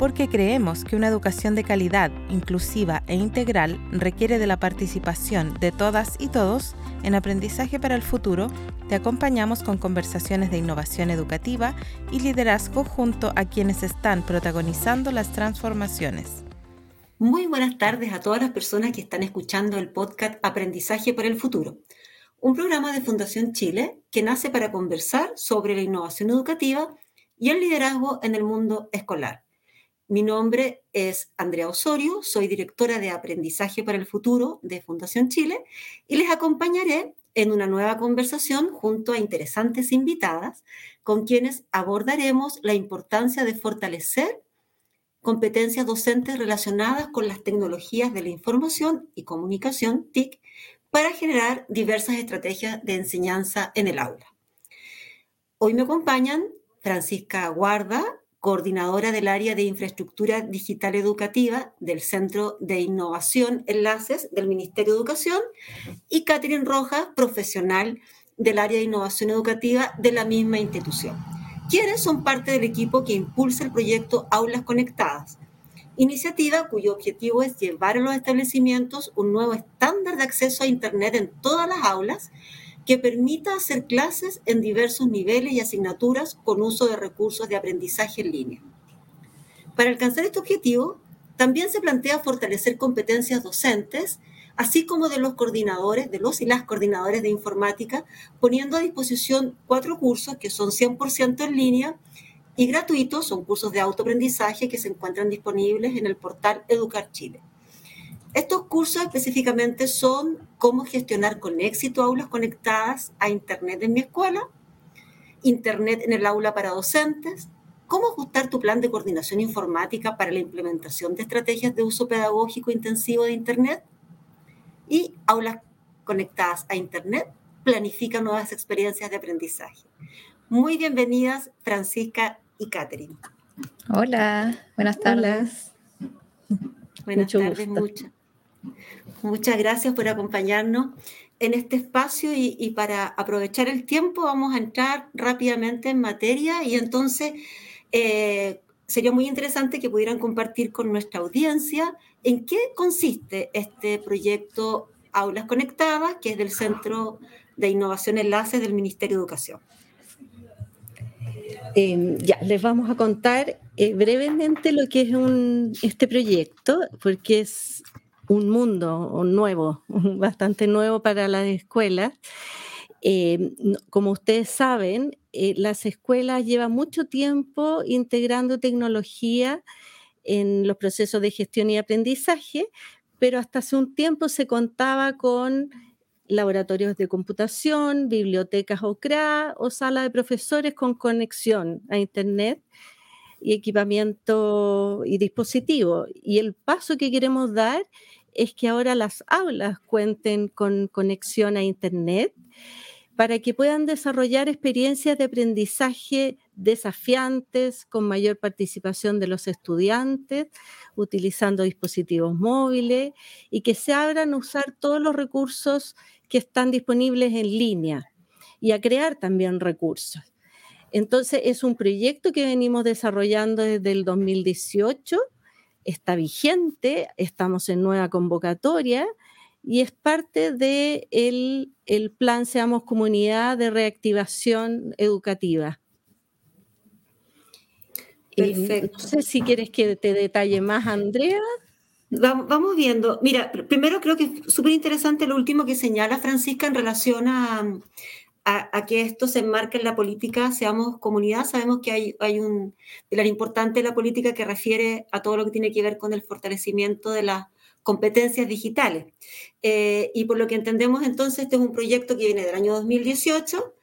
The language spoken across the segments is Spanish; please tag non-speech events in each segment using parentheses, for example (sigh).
porque creemos que una educación de calidad, inclusiva e integral requiere de la participación de todas y todos en aprendizaje para el futuro, te acompañamos con conversaciones de innovación educativa y liderazgo junto a quienes están protagonizando las transformaciones. Muy buenas tardes a todas las personas que están escuchando el podcast Aprendizaje para el Futuro, un programa de Fundación Chile que nace para conversar sobre la innovación educativa y el liderazgo en el mundo escolar. Mi nombre es Andrea Osorio, soy directora de Aprendizaje para el Futuro de Fundación Chile y les acompañaré en una nueva conversación junto a interesantes invitadas con quienes abordaremos la importancia de fortalecer competencias docentes relacionadas con las tecnologías de la información y comunicación, TIC, para generar diversas estrategias de enseñanza en el aula. Hoy me acompañan Francisca Guarda, coordinadora del área de infraestructura digital educativa del Centro de Innovación Enlaces del Ministerio de Educación, y Catherine Rojas, profesional del área de innovación educativa de la misma institución, quienes son parte del equipo que impulsa el proyecto Aulas Conectadas, iniciativa cuyo objetivo es llevar a los establecimientos un nuevo estándar de acceso a Internet en todas las aulas que permita hacer clases en diversos niveles y asignaturas con uso de recursos de aprendizaje en línea. Para alcanzar este objetivo, también se plantea fortalecer competencias docentes, así como de los coordinadores, de los y las coordinadores de informática, poniendo a disposición cuatro cursos que son 100% en línea y gratuitos, son cursos de autoaprendizaje que se encuentran disponibles en el portal Educar Chile. Estos cursos específicamente son cómo gestionar con éxito aulas conectadas a Internet en mi escuela, Internet en el aula para docentes, cómo ajustar tu plan de coordinación informática para la implementación de estrategias de uso pedagógico intensivo de Internet y aulas conectadas a Internet, planifica nuevas experiencias de aprendizaje. Muy bienvenidas Francisca y Catherine. Hola, buenas tardes. Buenas tardes, muchas. Muchas gracias por acompañarnos en este espacio y, para aprovechar el tiempo vamos a entrar rápidamente en materia y entonces eh, sería muy interesante que pudieran compartir con nuestra audiencia en qué consiste este proyecto Aulas Conectadas, que es del Centro de Innovación Enlaces del Ministerio de Educación. Eh, ya, les vamos a contar eh, brevemente lo que es este proyecto, porque es un mundo nuevo, (laughs) bastante nuevo para las escuelas. Eh, como ustedes saben, eh, las escuelas llevan mucho tiempo integrando tecnología en los procesos de gestión y aprendizaje, pero hasta hace un tiempo se contaba con laboratorios de computación, bibliotecas OCRA o sala de profesores con conexión a Internet y equipamiento y dispositivo. Y el paso que queremos dar es que ahora las aulas cuenten con conexión a Internet para que puedan desarrollar experiencias de aprendizaje desafiantes con mayor participación de los estudiantes, utilizando dispositivos móviles y que se abran a usar todos los recursos que están disponibles en línea y a crear también recursos. Entonces es un proyecto que venimos desarrollando desde el 2018 está vigente, estamos en nueva convocatoria y es parte del de el plan Seamos Comunidad de Reactivación Educativa. Eh, Perfecto. no sé si quieres que te detalle más, Andrea. Vamos viendo. Mira, primero creo que es súper interesante lo último que señala Francisca en relación a, a, que esto se enmarque en la política, seamos comunidad. Sabemos que hay, hay un pilar importante de la política que refiere a todo lo que tiene que ver con el fortalecimiento de las competencias digitales. Eh, y por lo que entendemos, entonces, este es un proyecto que viene del año 2018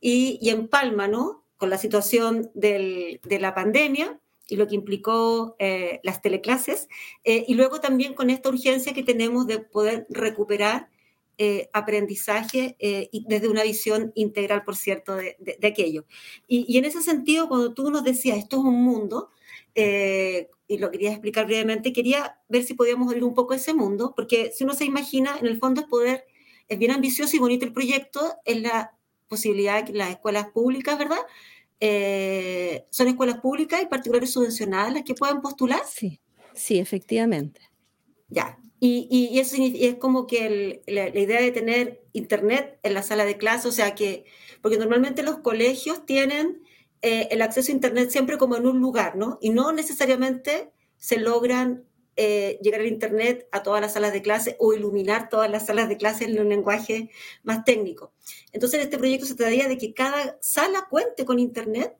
y, y empalma. Con la situación del, de la pandemia y lo que implicó eh, las teleclases, eh, y luego también con esta urgencia que tenemos de poder recuperar eh, aprendizaje eh, desde una visión integral, por cierto, de, aquello. Y, en ese sentido, cuando tú nos decías, esto es un mundo, eh, y lo quería explicar brevemente, quería ver si podíamos abrir un poco ese mundo, porque si uno se imagina, en el fondo es poder, es bien ambicioso y bonito el proyecto, es la posibilidad que las escuelas públicas, ¿verdad? son escuelas públicas y particulares subvencionadas las que pueden postular. Sí, sí, efectivamente. Ya, y, y, eso es como que la, idea de tener internet en la sala de clase, o sea que, porque normalmente los colegios tienen eh, el acceso a internet siempre como en un lugar, ¿no? Y no necesariamente se logran eh, llegar al internet a todas las salas de clase o iluminar todas las salas de clase en un lenguaje más técnico. Entonces, este proyecto se trataría de que cada sala cuente con internet.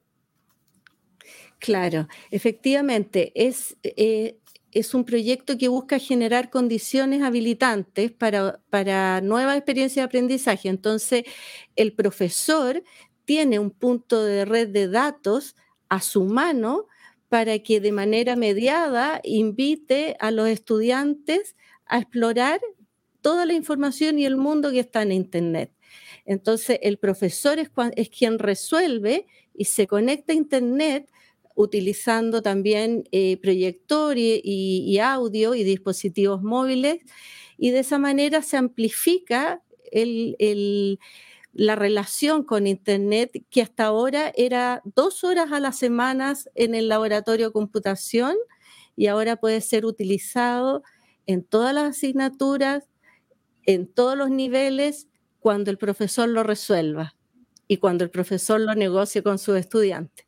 Claro, efectivamente, es, eh, es un proyecto que busca generar condiciones habilitantes para, para nuevas experiencias de aprendizaje. Entonces, el profesor tiene un punto de red de datos a su mano para que de manera mediada invite a los estudiantes a explorar toda la información y el mundo que está en Internet. Entonces, el profesor es, es quien resuelve y se conecta a Internet utilizando también eh, proyector y, audio y dispositivos móviles, y de esa manera se amplifica la relación con Internet, que hasta ahora era dos horas a la semana en el laboratorio computación, y ahora puede ser utilizado en todas las asignaturas, en todos los niveles, cuando el profesor lo resuelva y cuando el profesor lo negocie con sus estudiantes.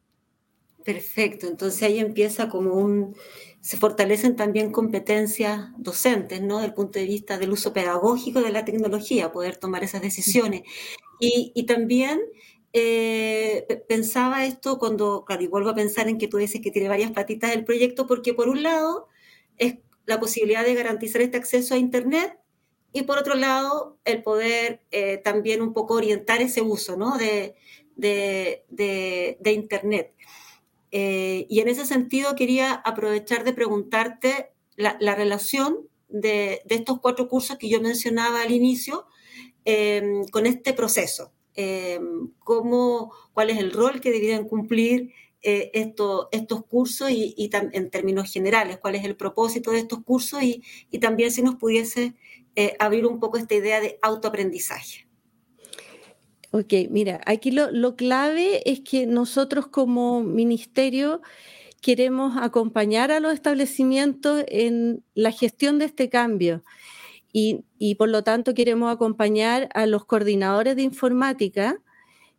Perfecto, entonces ahí empieza como un, se fortalecen también competencias docentes, ¿no? Del punto de vista del uso pedagógico de la tecnología, poder tomar esas decisiones. Y, también eh, pensaba esto cuando, claro, y vuelvo a pensar en que tú dices que tiene varias patitas el proyecto, porque por un lado es la posibilidad de garantizar este acceso a Internet y por otro lado el poder eh, también un poco orientar ese uso, ¿no? de, de Internet. Eh, y en ese sentido quería aprovechar de preguntarte la, relación de, estos cuatro cursos que yo mencionaba al inicio em, con este proceso. Em, cómo, ¿Cuál es el rol que deberían cumplir eh, estos cursos y, en términos generales? ¿Cuál es el propósito de estos cursos? Y, también si nos pudiese eh, abrir un poco esta idea de autoaprendizaje. Ok, mira, aquí lo, clave es que nosotros como ministerio queremos acompañar a los establecimientos en la gestión de este cambio y, por lo tanto queremos acompañar a los coordinadores de informática,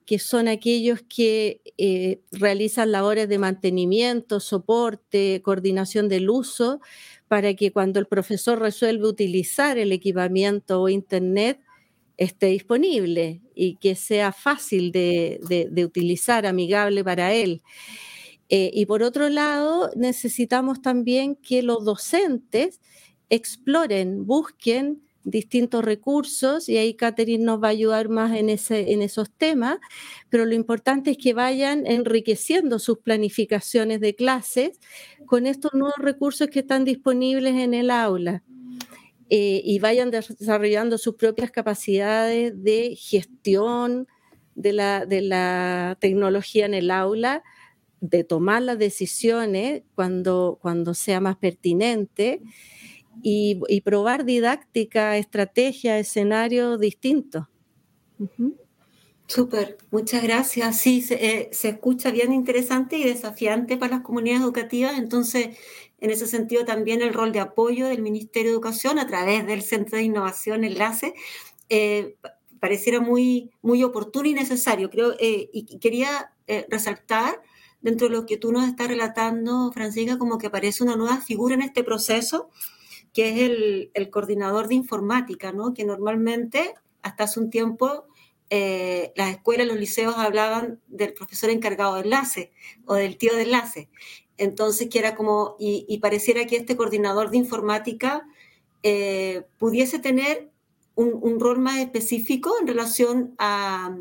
que son aquellos que eh, realizan labores de mantenimiento, soporte, coordinación del uso, para que cuando el profesor resuelve utilizar el equipamiento o Internet, esté disponible y que sea fácil de, utilizar, amigable para él. Eh, y por otro lado, necesitamos también que los docentes exploren, busquen distintos recursos y ahí Catherine nos va a ayudar más en, ese, en esos temas, pero lo importante es que vayan enriqueciendo sus planificaciones de clases con estos nuevos recursos que están disponibles en el aula. Eh, y vayan desarrollando sus propias capacidades de gestión de la, de la tecnología en el aula, de tomar las decisiones cuando, cuando sea más pertinente y, probar didáctica, estrategia, escenarios distintos. Súper, muchas gracias. Sí, se, eh, se, escucha bien interesante y desafiante para las comunidades educativas. Entonces, en ese sentido también el rol de apoyo del Ministerio de Educación a través del Centro de Innovación Enlace eh, pareciera muy, muy oportuno y necesario. Creo, eh, y quería eh, resaltar dentro de lo que tú nos estás relatando, Francisca, como que aparece una nueva figura en este proceso, que es el, el coordinador de informática, ¿no? que normalmente hasta hace un tiempo las escuelas, los liceos hablaban del profesor encargado de enlace o del tío de enlace. Entonces, que era como, y, pareciera que este coordinador de informática eh, pudiese tener un, rol más específico en relación a,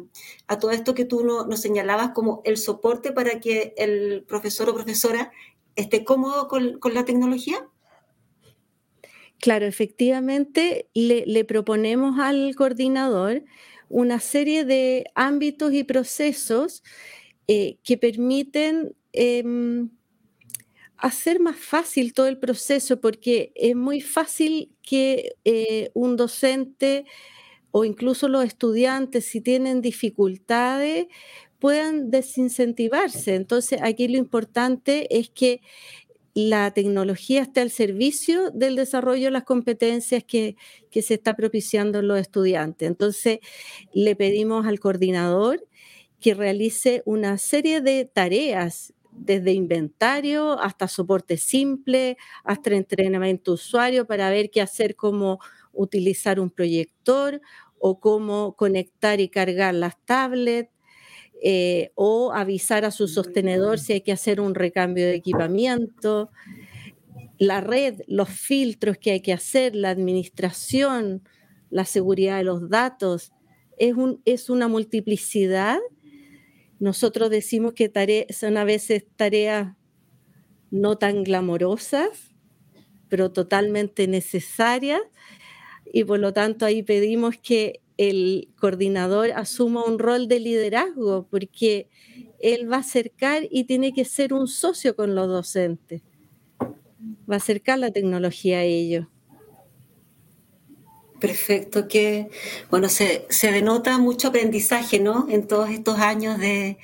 todo esto que tú nos señalabas como el soporte para que el profesor o profesora esté cómodo con, la tecnología. Claro, efectivamente, le, proponemos al coordinador una serie de ámbitos y procesos eh, que permiten em, hacer más fácil todo el proceso, porque es muy fácil que eh, un docente o incluso los estudiantes, si tienen dificultades, puedan desincentivarse. Entonces, aquí lo importante es que la tecnología esté al servicio del desarrollo de las competencias que, que se está propiciando en los estudiantes. Entonces, le pedimos al coordinador que realice una serie de tareas desde inventario hasta soporte simple, hasta entrenamiento usuario para ver qué hacer, cómo utilizar un proyector o cómo conectar y cargar las tablets. Eh, o avisar a su sostenedor si hay que hacer un recambio de equipamiento, la red, los filtros que hay que hacer, la administración, la seguridad de los datos, es, un, es una multiplicidad nosotros decimos que son a veces tareas no tan glamorosas, pero totalmente necesarias, y por lo tanto ahí pedimos que el coordinador asuma un rol de liderazgo, porque él va a acercar y tiene que ser un socio con los docentes, va a acercar la tecnología a ellos. Perfecto, que bueno, se, denota mucho aprendizaje, ¿no? En todos estos años de,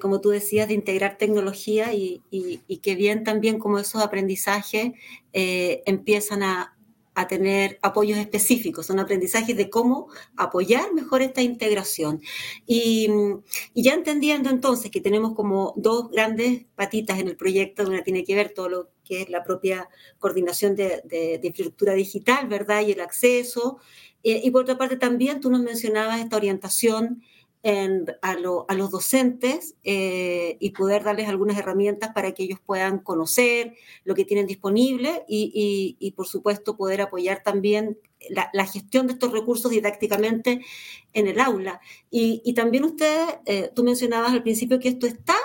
como tú decías, de integrar tecnología y, y, que bien también como esos aprendizajes eh, empiezan a, a tener apoyos específicos, son aprendizajes de cómo apoyar mejor esta integración. Y, ya entendiendo entonces que tenemos como dos grandes patitas en el proyecto, una tiene que ver todo lo que es la propia coordinación de, infraestructura digital, ¿verdad? Y el acceso. Eh, y por otra parte también tú nos mencionabas esta orientación a, los docentes eh, y poder darles algunas herramientas para que ellos puedan conocer lo que tienen disponible y, por supuesto, poder apoyar también la, gestión de estos recursos didácticamente en el aula. Y, también usted, eh, tú mencionabas al principio que esto está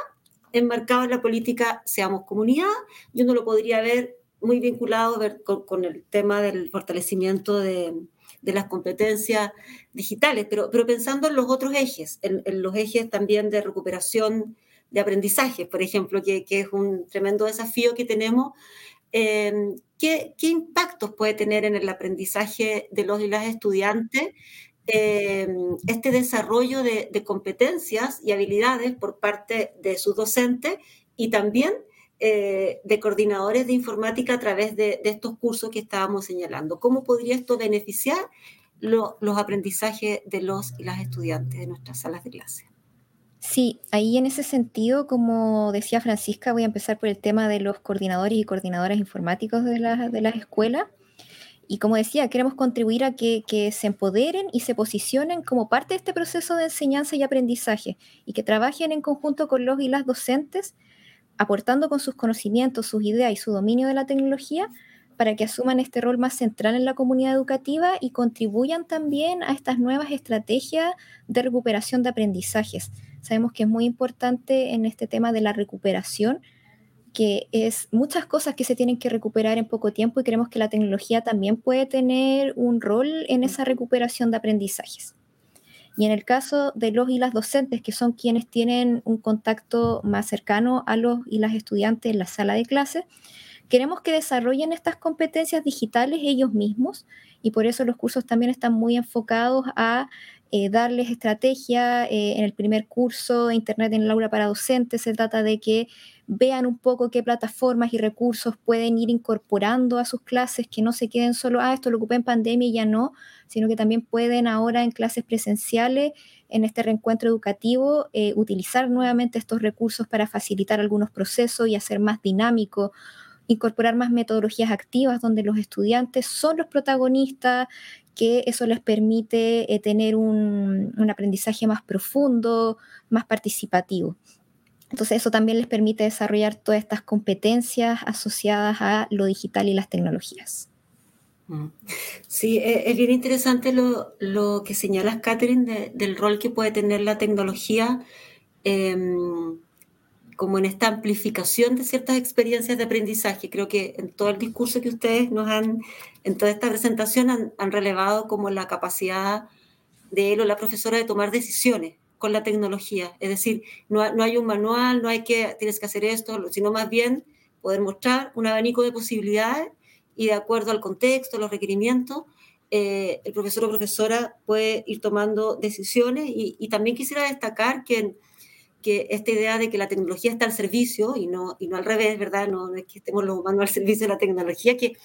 enmarcado en la política Seamos Comunidad. Yo no lo podría ver muy vinculado con el tema del fortalecimiento de de las competencias digitales, pero, pero pensando en los otros ejes, en, los ejes también de recuperación de aprendizaje, por ejemplo, que, es un tremendo desafío que tenemos. Em, ¿qué, impactos puede tener en el aprendizaje de los y las estudiantes em, este desarrollo de, competencias y habilidades por parte de sus docentes y también eh, de coordinadores de informática a través de, estos cursos que estábamos señalando. ¿Cómo podría esto beneficiar los aprendizajes de los y las estudiantes de nuestras salas de clase? Sí, ahí en ese sentido, como decía Francisca, voy a empezar por el tema de los coordinadores y coordinadoras informáticos de, de las escuelas. Y como decía, queremos contribuir a que, que, se empoderen y se posicionen como parte de este proceso de enseñanza y aprendizaje y que trabajen en conjunto con los y las docentes aportando con sus conocimientos, sus ideas y su dominio de la tecnología para que asuman este rol más central en la comunidad educativa y contribuyan también a estas nuevas estrategias de recuperación de aprendizajes. Sabemos que es muy importante en este tema de la recuperación, que es muchas cosas que se tienen que recuperar en poco tiempo y creemos que la tecnología también puede tener un rol en esa recuperación de aprendizajes. Y en el caso de los y las docentes, que son quienes tienen un contacto más cercano a los y las estudiantes en la sala de clases, queremos que desarrollen estas competencias digitales ellos mismos y por eso los cursos también están muy enfocados a eh, darles estrategia. Eh, en el primer curso de Internet en el para docentes se trata de que vean un poco qué plataformas y recursos pueden ir incorporando a sus clases, que no se queden solo, ah, esto lo ocupé en pandemia y ya no, sino que también pueden ahora en clases presenciales, en este reencuentro educativo, eh, utilizar nuevamente estos recursos para facilitar algunos procesos y hacer más dinámico incorporar más metodologías activas donde los estudiantes son los protagonistas, que eso les permite eh, tener un, un, aprendizaje más profundo, más participativo. Entonces eso también les permite desarrollar todas estas competencias asociadas a lo digital y las tecnologías. Mm. Sí, e, es bien interesante lo, lo que señalas, Catherine, del rol que puede tener la tecnología em, como en esta amplificación de ciertas experiencias de aprendizaje. Creo que en todo el discurso que ustedes nos han, en toda esta presentación, han, han relevado como la capacidad de él o la profesora de tomar decisiones con la tecnología. Es decir, no, no, hay un manual, no hay que, tienes que hacer esto, sino más bien poder mostrar un abanico de posibilidades y de acuerdo al contexto, los requerimientos, eh, el profesor o profesora puede ir tomando decisiones y, y, también quisiera destacar que que esta idea de que la tecnología está al servicio y no, y no al revés, ¿verdad? No, es que estemos los humanos al servicio de la tecnología, que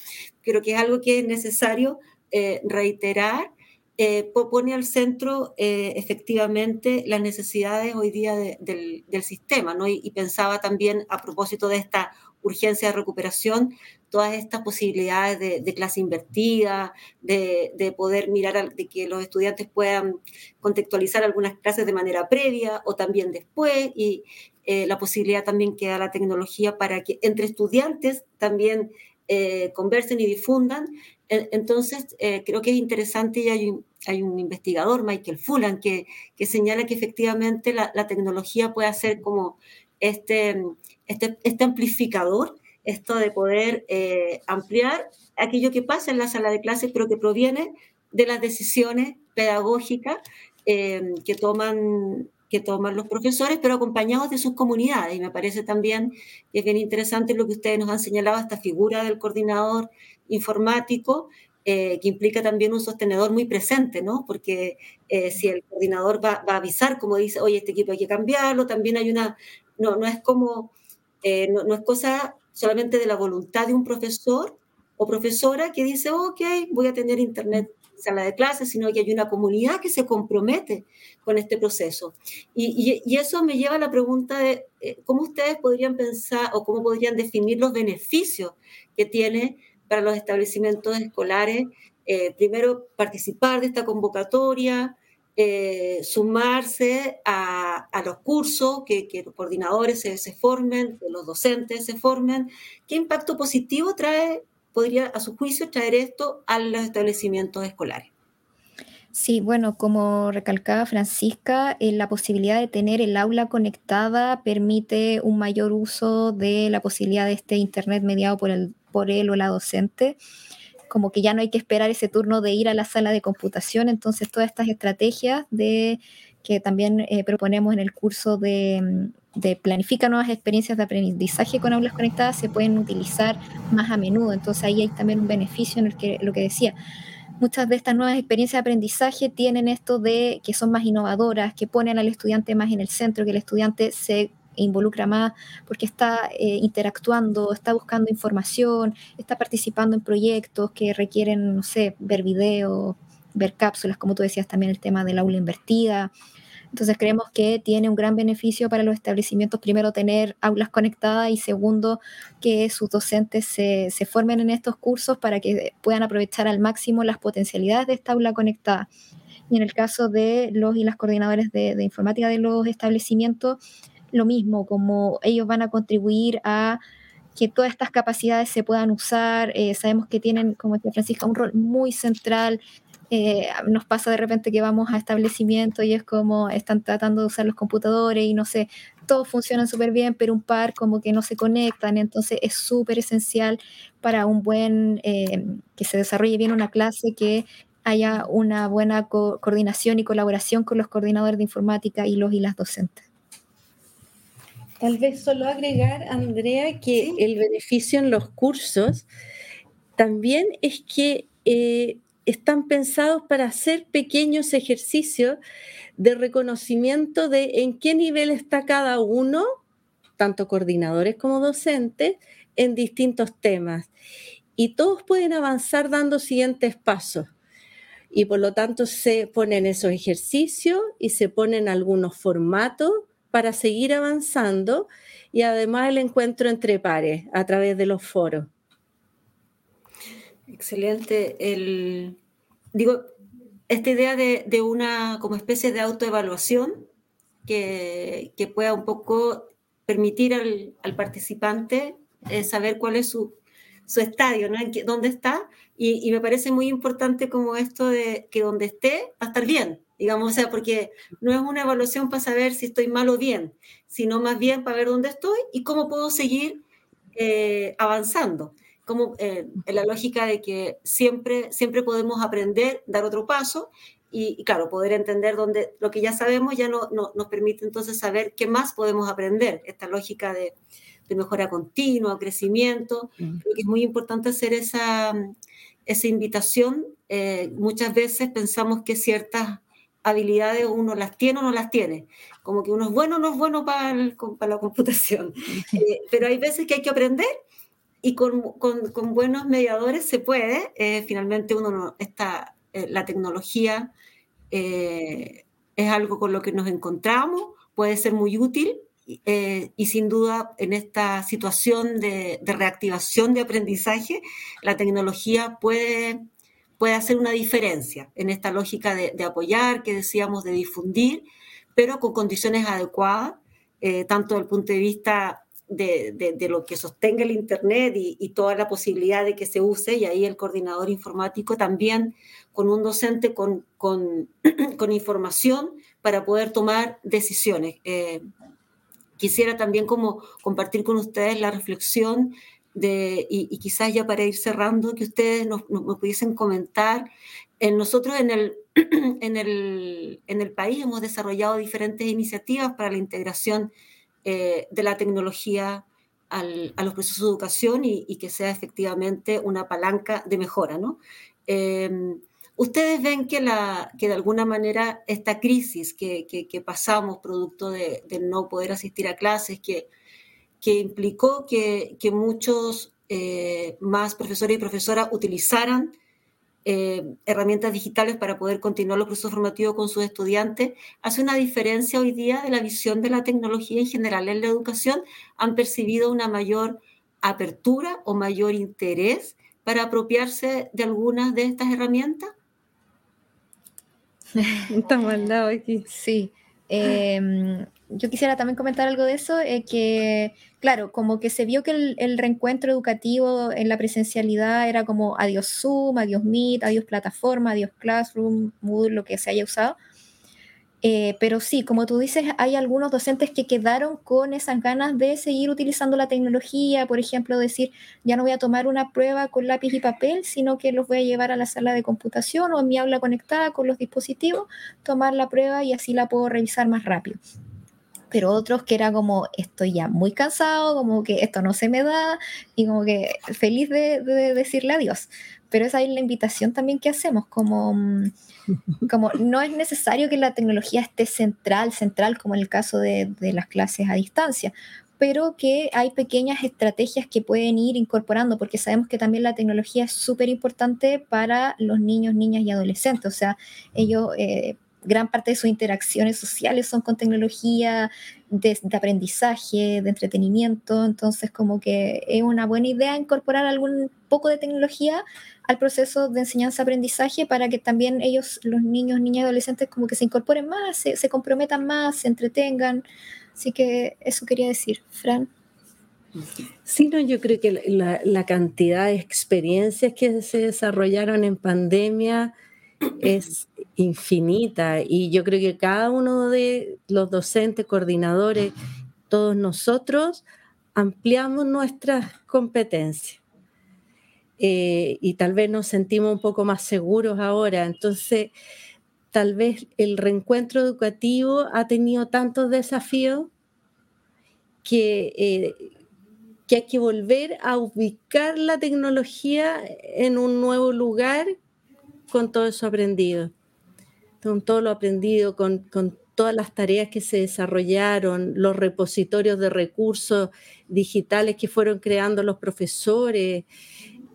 creo que es algo que es necesario eh, reiterar, eh, pone al centro eh, efectivamente las necesidades hoy día del, sistema, ¿no? Y, y, pensaba también a propósito de esta urgencia de recuperación, todas estas posibilidades de, clase invertida, de, poder mirar, de que los estudiantes puedan contextualizar algunas clases de manera previa o también después, y eh, la posibilidad también que da la tecnología para que entre estudiantes también eh, conversen y difundan. Entonces, eh, creo que es interesante y hay un, investigador, Michael Fullan, que, señala que efectivamente la, la tecnología puede ser como este, este, este amplificador esto de poder eh, ampliar aquello que pasa en la sala de clases, pero que proviene de las decisiones pedagógicas eh, que, toman, que toman los profesores, pero acompañados de sus comunidades. Y me parece también que es bien interesante lo que ustedes nos han señalado, esta figura del coordinador informático, eh, que implica también un sostenedor muy presente, ¿no? Porque si el coordinador va, a avisar, como dice, oye, este equipo hay que cambiarlo, también hay una, no, no es como, no, no, es cosa solamente de la voluntad de un profesor o profesora que dice, ok, voy a tener internet sala de clases, sino que hay una comunidad que se compromete con este proceso. Y, y, eso me lleva a la pregunta de eh, cómo ustedes podrían pensar o cómo podrían definir los beneficios que tiene para los establecimientos escolares, eh, primero participar de esta convocatoria, eh, sumarse a, los cursos, que, los coordinadores se, formen, los docentes se formen. ¿Qué impacto positivo trae, podría a su juicio traer esto a los establecimientos escolares? Sí, bueno, como recalcaba Francisca, eh, la posibilidad de tener el aula conectada permite un mayor uso de la posibilidad de este Internet mediado por, el, por él o la docente como que ya no hay que esperar ese turno de ir a la sala de computación, entonces todas estas estrategias de que también eh, proponemos en el curso de, mm, de Planifica nuevas experiencias de aprendizaje con aulas conectadas se pueden utilizar más a menudo, entonces ahí hay también un beneficio en el que lo que decía, muchas de estas nuevas experiencias de aprendizaje tienen esto de que son más innovadoras, que ponen al estudiante más en el centro, que el estudiante se involucra más porque está eh, interactuando, está buscando información, está participando en proyectos que requieren, no sé, ver videos, ver cápsulas, como tú decías también el tema del aula invertida. Entonces creemos que tiene un gran beneficio para los establecimientos, primero tener aulas conectadas y segundo que sus docentes se, formen en estos cursos para que puedan aprovechar al máximo las potencialidades de esta aula conectada. Y en el caso de los y las coordinadores de, de informática de los establecimientos, lo mismo, como ellos van a contribuir a que todas estas capacidades se puedan usar. Eh, sabemos que tienen, como decía Francisca, un rol muy central. Eh, nos pasa de repente que vamos a establecimientos y es como están tratando de usar los computadores y no sé, todos funcionan súper bien, pero un par como que no se conectan. Entonces es súper esencial para un buen, eh, que se desarrolle bien una clase, que haya una buena coordinación y colaboración con los coordinadores de informática y los y las docentes. Tal vez solo agregar, Andrea, que el beneficio en los cursos también es que eh, están pensados para hacer pequeños ejercicios de reconocimiento de en qué nivel está cada uno, tanto coordinadores como docentes, en distintos temas. Y todos pueden avanzar dando siguientes pasos. Y por lo tanto se ponen esos ejercicios y se ponen algunos formatos para seguir avanzando y además el encuentro entre pares a través de los foros. Excelente. El, digo, esta idea de, una como especie de autoevaluación que, que pueda un poco permitir al, participante eh, saber cuál es su, su estadio, ¿no? ¿En dónde está. Y, y, me parece muy importante como esto de que donde esté va a estar bien, digamos, o sea, porque no es una evaluación para saber si estoy mal o bien, sino más bien para ver dónde estoy y cómo puedo seguir eh, avanzando. Como eh, en la lógica de que siempre, siempre podemos aprender, dar otro paso y, claro, poder entender dónde lo que ya sabemos ya no, nos permite entonces saber qué más podemos aprender. Esta lógica de, de mejora continua, crecimiento, mm. creo que es muy importante hacer esa, esa invitación. Eh, muchas veces pensamos que ciertas habilidades uno las tiene o no las tiene. Como que uno es bueno o no es bueno para, para la computación. (laughs) Eh, pero hay veces que hay que aprender y con, con, con buenos mediadores se puede. Eh, finalmente uno no, está, eh, la tecnología es algo con lo que nos encontramos, puede ser muy útil y sin duda en esta situación de, de, reactivación de aprendizaje, la tecnología puede puede hacer una diferencia en esta lógica de, apoyar, que decíamos, de difundir, pero con condiciones adecuadas, eh, tanto desde el punto de vista de, lo que sostenga el Internet y, toda la posibilidad de que se use, y ahí el coordinador informático también con un docente con, con, (clears throat) información para poder tomar decisiones. Eh, quisiera también como compartir con ustedes la reflexión y, quizás ya para ir cerrando, que ustedes nos, pudiesen comentar. En nosotros en el, (clears throat) en, el, en el país hemos desarrollado diferentes iniciativas para la integración eh, de la tecnología al, a los procesos de educación y, que sea efectivamente una palanca de mejora. ¿no? Em, ¿Ustedes ven que, la, que de alguna manera esta crisis que, que, pasamos producto de, de, no poder asistir a clases, que que implicó que, muchos eh, más profesores y profesoras utilizaran eh, herramientas digitales para poder continuar los procesos formativos con sus estudiantes, hace una diferencia hoy día de la visión de la tecnología en general en la educación. ¿Han percibido una mayor apertura o mayor interés para apropiarse de algunas de estas herramientas? (laughs) Estamos al lado aquí. Sí. Em, yo quisiera también comentar algo de eso, eh, que claro, como que se vio que el, reencuentro educativo en la presencialidad era como adiós Zoom, adiós Meet, adiós plataforma, adiós Classroom, Moodle, lo que se haya usado. Eh, pero sí, como tú dices, hay algunos docentes que quedaron con esas ganas de seguir utilizando la tecnología, por ejemplo, decir, ya no voy a tomar una prueba con lápiz y papel, sino que los voy a llevar a la sala de computación o en mi aula conectada con los dispositivos, tomar la prueba y así la puedo revisar más rápido pero otros que era como, estoy ya muy cansado, como que esto no se me da, y como que feliz de, decirle adiós. Pero esa es la invitación también que hacemos, como, mm, como no es necesario que la tecnología esté central, central, como en el caso de, de las clases a distancia, pero que hay pequeñas estrategias que pueden ir incorporando, porque sabemos que también la tecnología es súper importante para los niños, niñas y adolescentes. O sea, ellos eh, gran parte de sus interacciones sociales son con tecnología, de, aprendizaje, de entretenimiento, entonces como que es una buena idea incorporar algún poco de tecnología al proceso de enseñanza-aprendizaje para que también ellos, los niños, niñas y adolescentes, como que se incorporen más, se, comprometan más, se entretengan. Así que eso quería decir, Fran. Sí, no, yo creo que la, la cantidad de experiencias que se desarrollaron en pandemia, es infinita y yo creo que cada uno de los docentes, coordinadores, todos nosotros ampliamos nuestras competencias eh, y tal vez nos sentimos un poco más seguros ahora. Entonces, tal vez el reencuentro educativo ha tenido tantos desafíos que, eh, que hay que volver a ubicar la tecnología en un nuevo lugar con todo eso aprendido, con todo lo aprendido, con, todas las tareas que se desarrollaron, los repositorios de recursos digitales que fueron creando los profesores,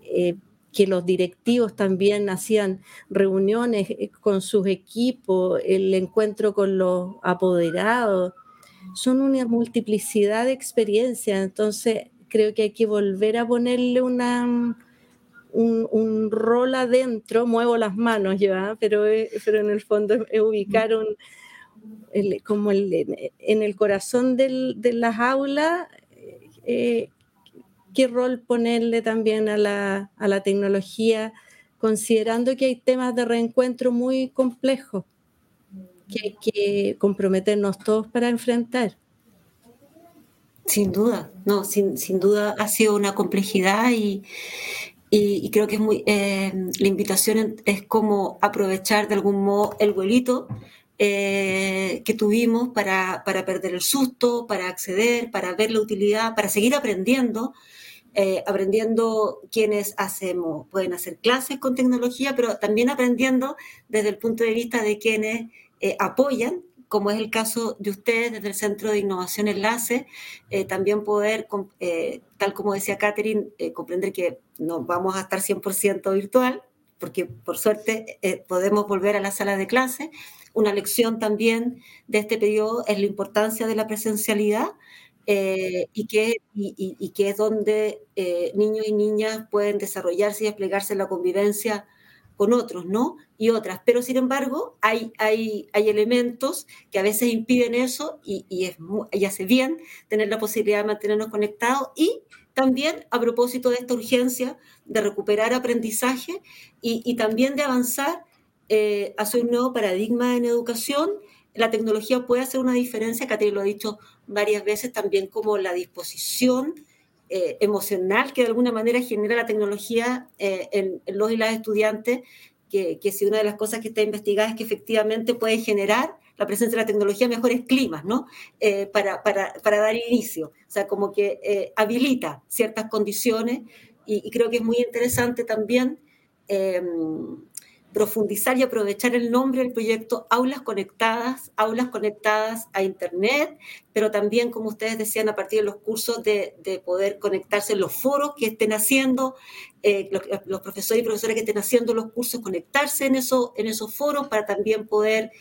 eh, que los directivos también hacían reuniones eh, con sus equipos, el encuentro con los apoderados. Son una multiplicidad de experiencias, entonces creo que hay que volver a ponerle una, un, rol adentro, muevo las manos ya, pero, pero en el fondo es ubicar como en el corazón de las aulas, eh, qué rol ponerle también a la, a la tecnología, considerando que hay temas de reencuentro muy complejos que hay que comprometernos todos para enfrentar. Sin duda, no, sin, sin duda ha sido una complejidad y, y, creo que es muy, eh, la invitación es como aprovechar de algún modo el vuelito eh, que tuvimos para, para, perder el susto, para acceder, para ver la utilidad, para seguir aprendiendo, eh, aprendiendo quienes hacemos, pueden hacer clases con tecnología, pero también aprendiendo desde el punto de vista de quienes apoyan como es el caso de ustedes desde el Centro de Innovación Enlace, eh, también poder, eh, tal como decía Catherine, eh, comprender que no vamos a estar 100% virtual, porque por suerte podemos volver a la sala de clase. Una lección también de este periodo es la importancia de la presencialidad y, que, y, que es donde niños y niñas pueden desarrollarse y desplegarse la convivencia con otros, ¿no? Y otras. Pero sin embargo, hay, hay, hay elementos que a veces impiden eso y, y, es, y hace bien tener la posibilidad de mantenernos conectados y también a propósito de esta urgencia de recuperar aprendizaje y, y también de avanzar eh, hacia un nuevo paradigma en educación. La tecnología puede hacer una diferencia, Catherine lo ha dicho varias veces, también como la disposición eh, emocional que de alguna manera genera la tecnología eh, en, los y las estudiantes, que, que, si una de las cosas que está investigada es que efectivamente puede generar la presencia de la tecnología mejores climas, ¿no? Eh, para, para, para, dar inicio, o sea, como que habilita ciertas condiciones y, y, creo que es muy interesante también profundizar y aprovechar el nombre del proyecto Aulas Conectadas, aulas conectadas a Internet, pero también, como ustedes decían, a partir de los cursos de, poder conectarse en los foros que estén haciendo, eh, los, profesores y profesoras que estén haciendo los cursos, conectarse en, eso, en esos foros para también poder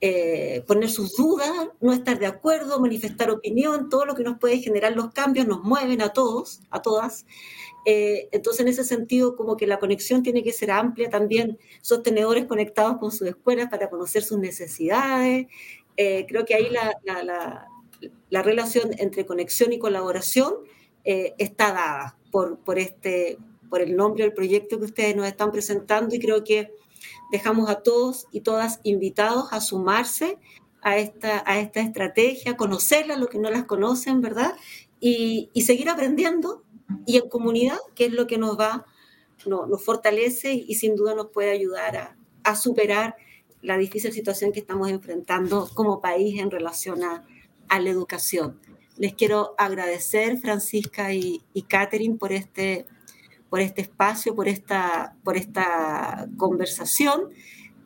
eh, poner sus dudas, no estar de acuerdo, manifestar opinión, todo lo que nos puede generar los cambios nos mueven a todos, a todas. Eh, entonces, en ese sentido, como que la conexión tiene que ser amplia también, sostenedores conectados con sus escuelas para conocer sus necesidades. Eh, creo que ahí la, la, la, relación entre conexión y colaboración eh, está dada por, este, por el nombre del proyecto que ustedes nos están presentando y creo que dejamos a todos y todas invitados a sumarse a esta, a esta estrategia, conocerla, los que no las conocen, ¿verdad? Y, y seguir aprendiendo y en comunidad, que es lo que nos va, nos fortalece y, sin duda nos puede ayudar a, superar la difícil situación que estamos enfrentando como país en relación a, la educación. Les quiero agradecer, Francisca y Catherine, por este, por este espacio, por esta, por esta conversación.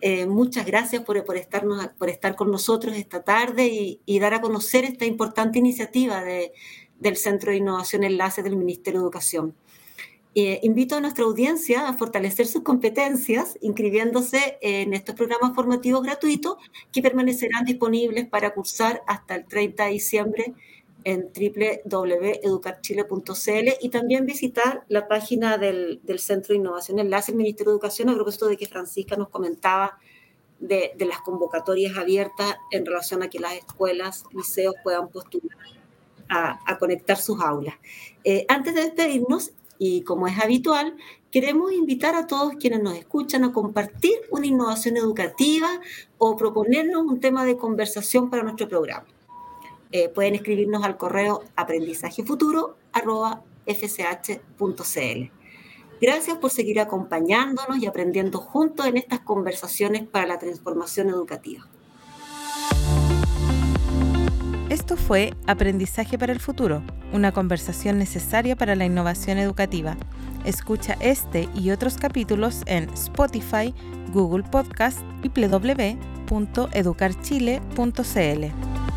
Eh, muchas gracias por, por, estarnos, por estar con nosotros esta tarde y, dar a conocer esta importante iniciativa de, del Centro de Innovación Enlace del Ministerio de Educación. Eh, invito a nuestra audiencia a fortalecer sus competencias inscribiéndose en estos programas formativos gratuitos que permanecerán disponibles para cursar hasta el 30 de diciembre en www.educarchile.cl y también visitar la página del, del, Centro de Innovación Enlace del Ministerio de Educación a propósito de que Francisca nos comentaba de, de las convocatorias abiertas en relación a que las escuelas, liceos puedan postular a, conectar sus aulas. Eh, antes de despedirnos, y como es habitual, queremos invitar a todos quienes nos escuchan a compartir una innovación educativa o proponernos un tema de conversación para nuestro programa. Eh, pueden escribirnos al correo aprendizajefuturo.fch.cl. Gracias por seguir acompañándonos y aprendiendo juntos en estas conversaciones para la transformación educativa. Esto fue Aprendizaje para el Futuro, una conversación necesaria para la innovación educativa. Escucha este y otros capítulos en Spotify, Google Podcast y www.educarchile.cl.